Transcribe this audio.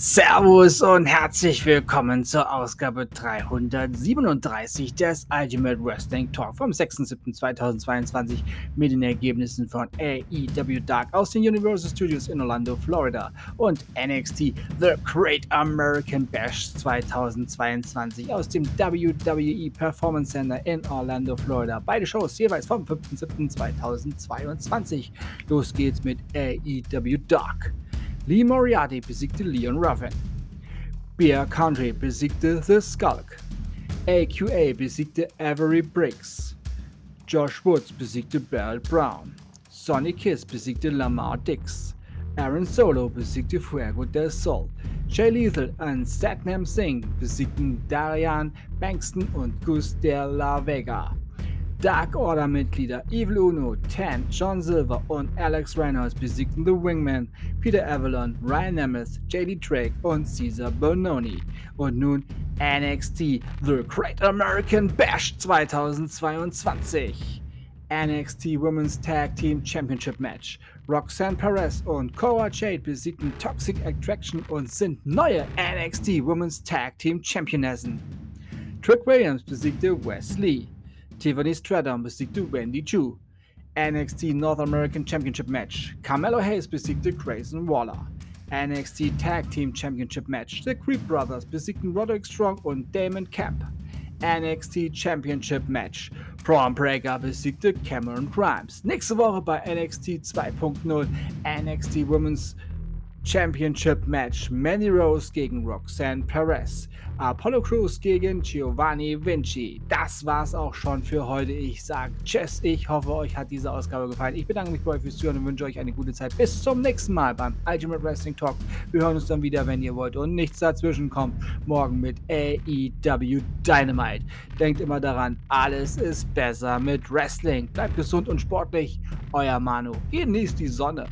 Servus und herzlich willkommen zur Ausgabe 337 des Ultimate Wrestling Talk vom 6.7.2022 mit den Ergebnissen von AEW Dark aus den Universal Studios in Orlando, Florida und NXT The Great American Bash 2022 aus dem WWE Performance Center in Orlando, Florida. Beide Shows jeweils vom 5.7.2022. Los geht's mit AEW Dark. Lee Moriarty besiegte Leon Ruffin. Bear Country besiegte The Skulk. AQA besiegte Avery Briggs. Josh Woods besiegte Beryl Brown. Sonny Kiss besiegte Lamar Dix. Aaron Solo besiegte Fuego del Sol. Jay Lethal und Satnam Singh besiegten Darian Bankston und Gus de la Vega. Dark Order-Mitglieder Evil Uno, Tan, John Silver und Alex Reynolds besiegten The Wingman, Peter Avalon, Ryan Nemeth, JD Drake und Caesar Bononi. Und nun NXT The Great American Bash 2022. NXT Women's Tag Team Championship Match. Roxanne Perez und Cora Jade besiegten Toxic Attraction und sind neue NXT Women's Tag Team Championessen. Trick Williams besiegte Wes Lee. Tiffany Stratton besiegte Wendy Chu. NXT North American Championship Match. Carmelo Hayes besiegte Grayson Waller. NXT Tag Team Championship Match. The Creep Brothers besiegten Roderick Strong und Damon Camp. NXT Championship Match. Braun Breaker besiegte Cameron Grimes. Nächste Woche bei NXT 2.0 NXT Women's Championship Match Mandy Rose gegen Roxanne Perez, Apollo Crews gegen Giovanni Vinci. Das war's auch schon für heute. Ich sage Tschüss. Ich hoffe, euch hat diese Ausgabe gefallen. Ich bedanke mich bei euch fürs Zuhören und wünsche euch eine gute Zeit. Bis zum nächsten Mal beim Ultimate Wrestling Talk. Wir hören uns dann wieder, wenn ihr wollt und nichts dazwischen kommt. Morgen mit AEW Dynamite. Denkt immer daran, alles ist besser mit Wrestling. Bleibt gesund und sportlich. Euer Manu. Genießt die Sonne.